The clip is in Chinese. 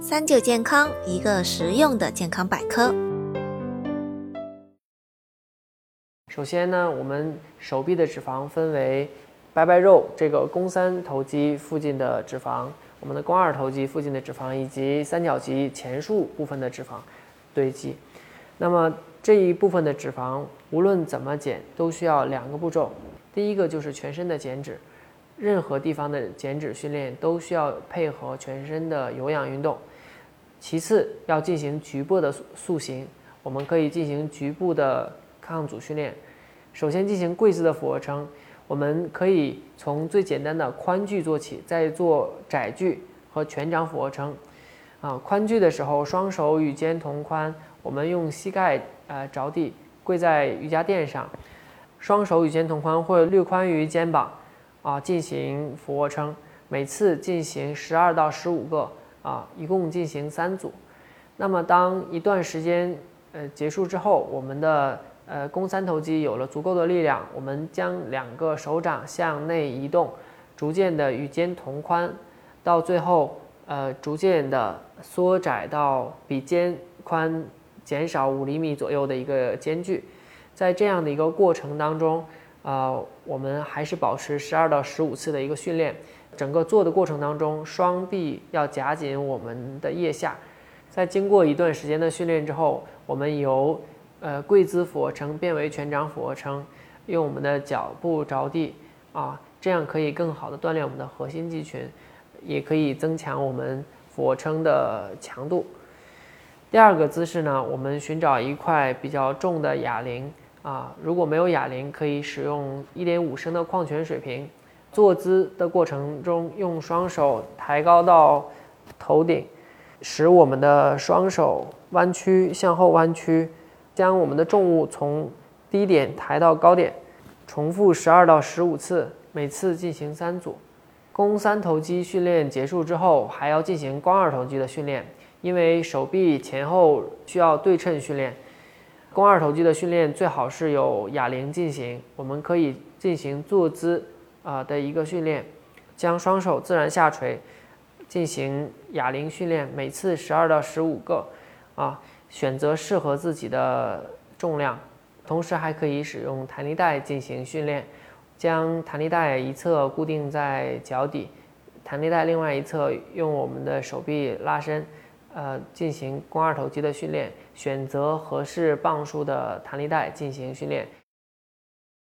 三九健康，一个实用的健康百科。首先呢，我们手臂的脂肪分为白白肉这个肱三头肌附近的脂肪，我们的肱二头肌附近的脂肪，以及三角肌前束部分的脂肪堆积。那么这一部分的脂肪，无论怎么减，都需要两个步骤。第一个就是全身的减脂。任何地方的减脂训练都需要配合全身的有氧运动。其次，要进行局部的塑塑形，我们可以进行局部的抗阻训练。首先进行跪姿的俯卧撑，我们可以从最简单的宽距做起，再做窄距和全掌俯卧撑。啊，宽距的时候，双手与肩同宽，我们用膝盖呃着地，跪在瑜伽垫上，双手与肩同宽或略宽于肩膀。啊，进行俯卧撑，每次进行十二到十五个啊，一共进行三组。那么当一段时间呃结束之后，我们的呃肱三头肌有了足够的力量，我们将两个手掌向内移动，逐渐的与肩同宽，到最后呃逐渐的缩窄到比肩宽减少五厘米左右的一个间距。在这样的一个过程当中。呃，我们还是保持十二到十五次的一个训练，整个做的过程当中，双臂要夹紧我们的腋下。在经过一段时间的训练之后，我们由呃跪姿俯卧撑变为全掌俯卧撑，用我们的脚部着地啊，这样可以更好的锻炼我们的核心肌群，也可以增强我们俯卧撑的强度。第二个姿势呢，我们寻找一块比较重的哑铃。啊，如果没有哑铃，可以使用一点五升的矿泉水瓶。坐姿的过程中，用双手抬高到头顶，使我们的双手弯曲向后弯曲，将我们的重物从低点抬到高点，重复十二到十五次，每次进行三组。肱三头肌训练结束之后，还要进行肱二头肌的训练，因为手臂前后需要对称训练。肱二头肌的训练最好是有哑铃进行，我们可以进行坐姿啊的一个训练，将双手自然下垂，进行哑铃训练，每次十二到十五个，啊，选择适合自己的重量，同时还可以使用弹力带进行训练，将弹力带一侧固定在脚底，弹力带另外一侧用我们的手臂拉伸。呃，进行肱二头肌的训练，选择合适磅数的弹力带进行训练。